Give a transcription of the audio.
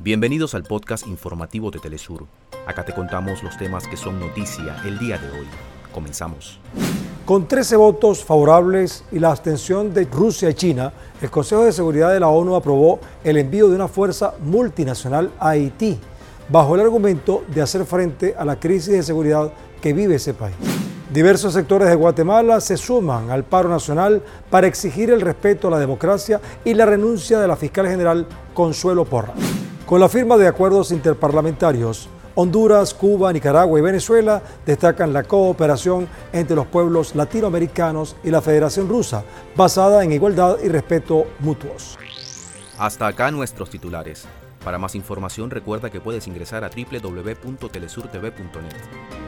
Bienvenidos al podcast informativo de Telesur. Acá te contamos los temas que son noticia el día de hoy. Comenzamos. Con 13 votos favorables y la abstención de Rusia y China, el Consejo de Seguridad de la ONU aprobó el envío de una fuerza multinacional a Haití, bajo el argumento de hacer frente a la crisis de seguridad que vive ese país. Diversos sectores de Guatemala se suman al paro nacional para exigir el respeto a la democracia y la renuncia de la fiscal general Consuelo Porra. Con la firma de acuerdos interparlamentarios, Honduras, Cuba, Nicaragua y Venezuela destacan la cooperación entre los pueblos latinoamericanos y la Federación Rusa, basada en igualdad y respeto mutuos. Hasta acá nuestros titulares. Para más información recuerda que puedes ingresar a www.telesurtv.net.